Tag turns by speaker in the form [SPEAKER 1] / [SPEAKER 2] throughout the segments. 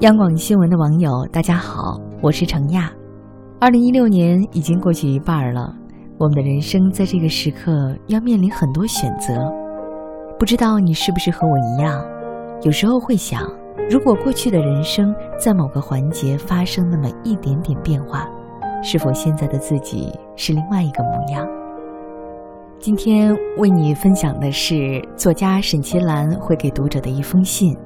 [SPEAKER 1] 央广新闻的网友，大家好，我是程亚。二零一六年已经过去一半了，我们的人生在这个时刻要面临很多选择。不知道你是不是和我一样，有时候会想，如果过去的人生在某个环节发生那么一点点变化，是否现在的自己是另外一个模样？今天为你分享的是作家沈其兰会给读者的一封信。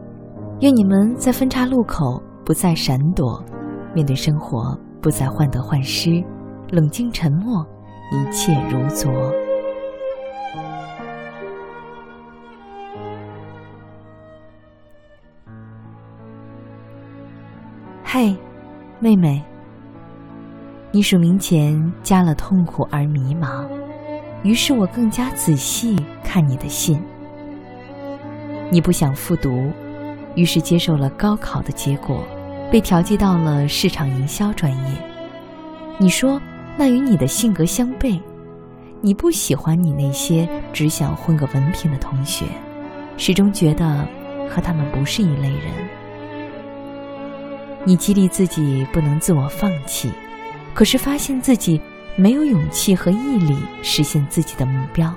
[SPEAKER 1] 愿你们在分岔路口不再闪躲，面对生活不再患得患失，冷静沉默，一切如昨。嘿，妹妹，你署名前加了痛苦而迷茫。于是我更加仔细看你的信。你不想复读，于是接受了高考的结果，被调剂到了市场营销专业。你说那与你的性格相悖，你不喜欢你那些只想混个文凭的同学，始终觉得和他们不是一类人。你激励自己不能自我放弃，可是发现自己。没有勇气和毅力实现自己的目标。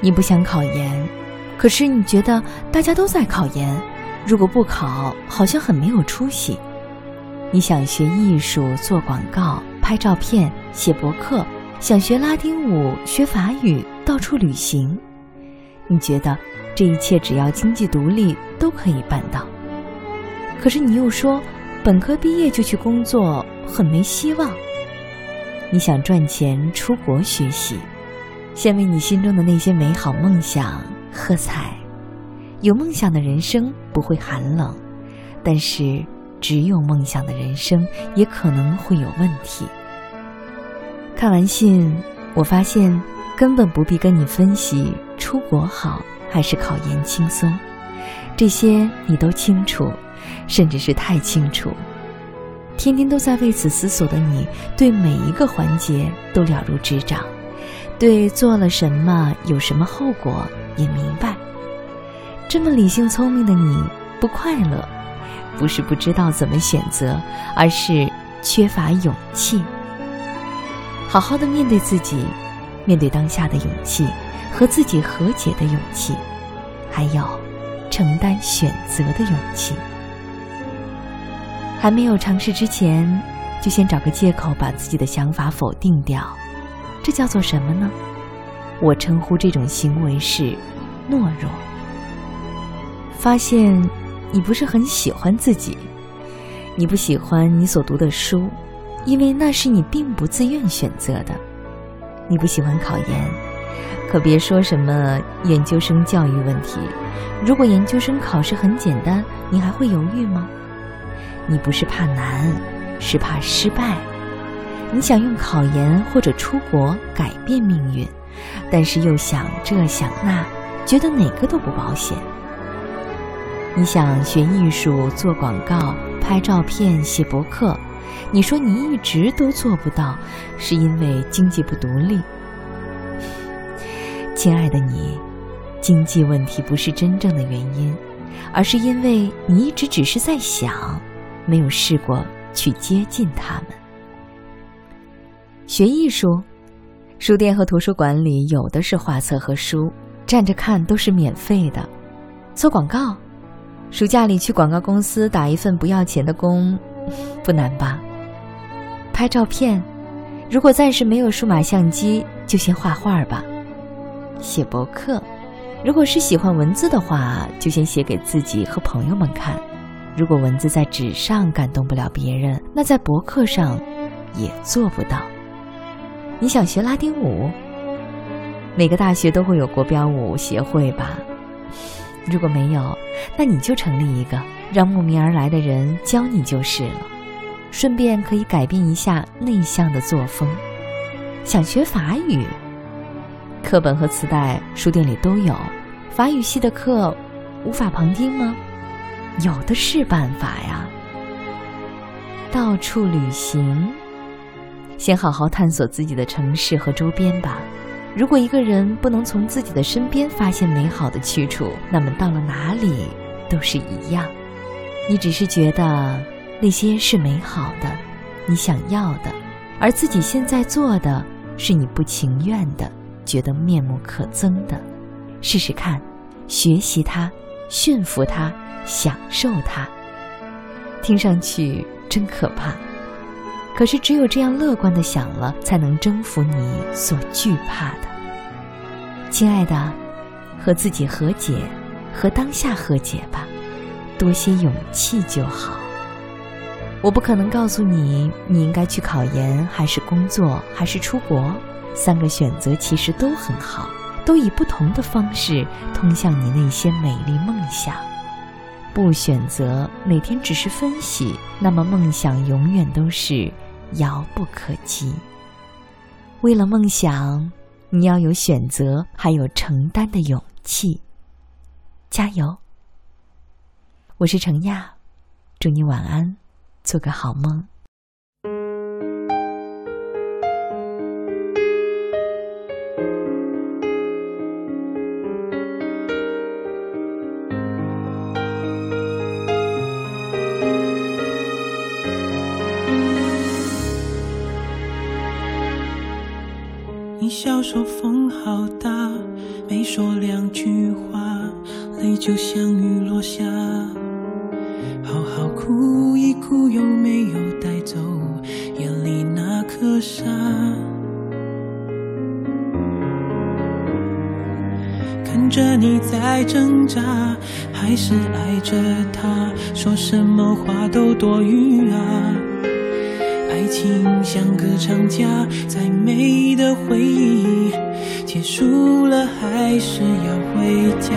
[SPEAKER 1] 你不想考研，可是你觉得大家都在考研，如果不考，好像很没有出息。你想学艺术、做广告、拍照片、写博客，想学拉丁舞、学法语、到处旅行。你觉得这一切只要经济独立都可以办到，可是你又说，本科毕业就去工作很没希望。你想赚钱出国学习，先为你心中的那些美好梦想喝彩。有梦想的人生不会寒冷，但是只有梦想的人生也可能会有问题。看完信，我发现根本不必跟你分析出国好还是考研轻松，这些你都清楚，甚至是太清楚。天天都在为此思索的你，对每一个环节都了如指掌，对做了什么、有什么后果也明白。这么理性聪明的你，不快乐，不是不知道怎么选择，而是缺乏勇气。好好的面对自己，面对当下的勇气，和自己和解的勇气，还有承担选择的勇气。还没有尝试之前，就先找个借口把自己的想法否定掉，这叫做什么呢？我称呼这种行为是懦弱。发现你不是很喜欢自己，你不喜欢你所读的书，因为那是你并不自愿选择的。你不喜欢考研，可别说什么研究生教育问题。如果研究生考试很简单，你还会犹豫吗？你不是怕难，是怕失败。你想用考研或者出国改变命运，但是又想这想那，觉得哪个都不保险。你想学艺术、做广告、拍照片、写博客，你说你一直都做不到，是因为经济不独立。亲爱的你，经济问题不是真正的原因，而是因为你一直只是在想。没有试过去接近他们。学艺术，书店和图书馆里有的是画册和书，站着看都是免费的。做广告，暑假里去广告公司打一份不要钱的工，不难吧？拍照片，如果暂时没有数码相机，就先画画吧。写博客，如果是喜欢文字的话，就先写给自己和朋友们看。如果文字在纸上感动不了别人，那在博客上也做不到。你想学拉丁舞？每个大学都会有国标舞协会吧？如果没有，那你就成立一个，让慕名而来的人教你就是了。顺便可以改变一下内向的作风。想学法语？课本和磁带书店里都有，法语系的课无法旁听吗？有的是办法呀，到处旅行，先好好探索自己的城市和周边吧。如果一个人不能从自己的身边发现美好的去处，那么到了哪里都是一样。你只是觉得那些是美好的，你想要的，而自己现在做的是你不情愿的，觉得面目可憎的。试试看，学习它，驯服它，享受它。听上去真可怕，可是只有这样乐观的想了，才能征服你所惧怕的。亲爱的，和自己和解，和当下和解吧。多些勇气就好。我不可能告诉你，你应该去考研，还是工作，还是出国。三个选择其实都很好，都以不同的方式通向你那些美丽梦想。不选择，每天只是分析，那么梦想永远都是遥不可及。为了梦想，你要有选择，还有承担的勇气。加油！我是程亚，祝你晚安，做个好梦。
[SPEAKER 2] 笑说风好大，没说两句话，泪就像雨落下。好好哭一哭，有没有带走眼里那颗沙？看着你在挣扎，还是爱着他，说什么话都多余啊。情像个长假，再美的回忆结束了，还是要回家。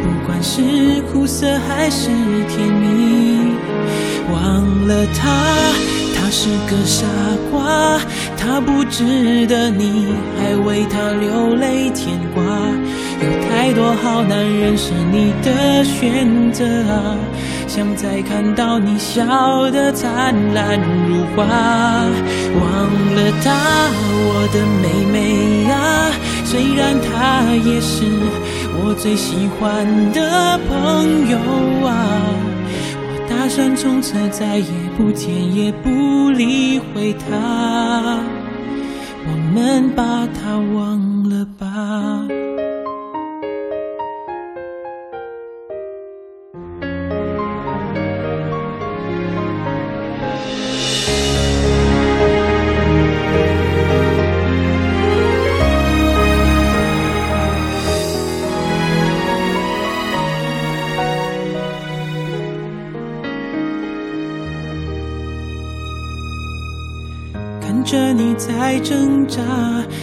[SPEAKER 2] 不管是苦涩还是甜蜜，忘了他，他是个傻瓜，他不值得你还为他流泪牵挂。有太多好男人是你的选择啊，想再看到你笑得灿烂如花。忘了她，我的妹妹啊，虽然她也是。我最喜欢的朋友啊，我打算从此再也不见也不理会他，我们把他忘了吧。在挣扎，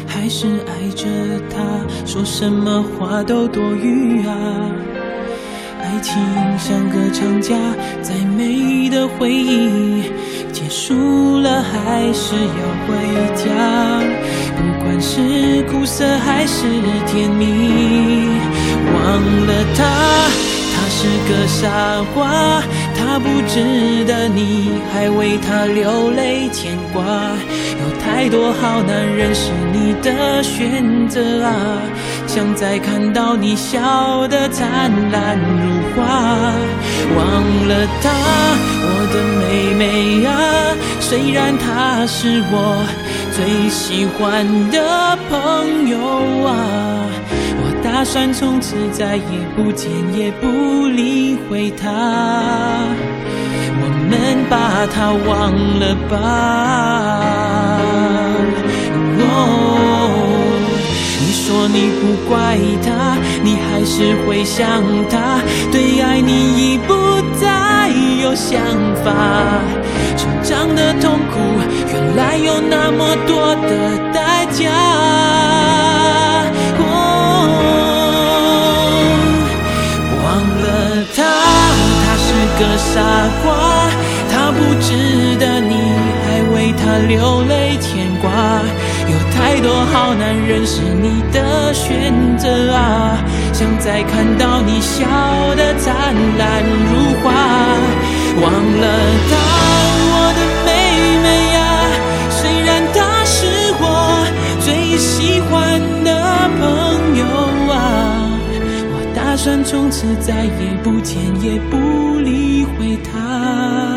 [SPEAKER 2] 还是爱着他？说什么话都多余啊！爱情像个长假，再美的回忆结束了，还是要回家。不管是苦涩还是甜蜜，忘了他，他是个傻瓜。他不值得你还为他流泪牵挂，有太多好男人是你的选择啊！想再看到你笑得灿烂如花，忘了他，我的妹妹啊！虽然他是我最喜欢的朋友啊，我打算从此再也不见也不理会他。我们把他忘了吧。你说你不怪他，你还是会想他，对爱你已不再有想法。成长的痛苦，原来有那么多的代价。傻瓜，他不值得你还为他流泪牵挂。有太多好男人是你的选择啊，想再看到你笑得灿烂如花。从。此再也不见也不理会他，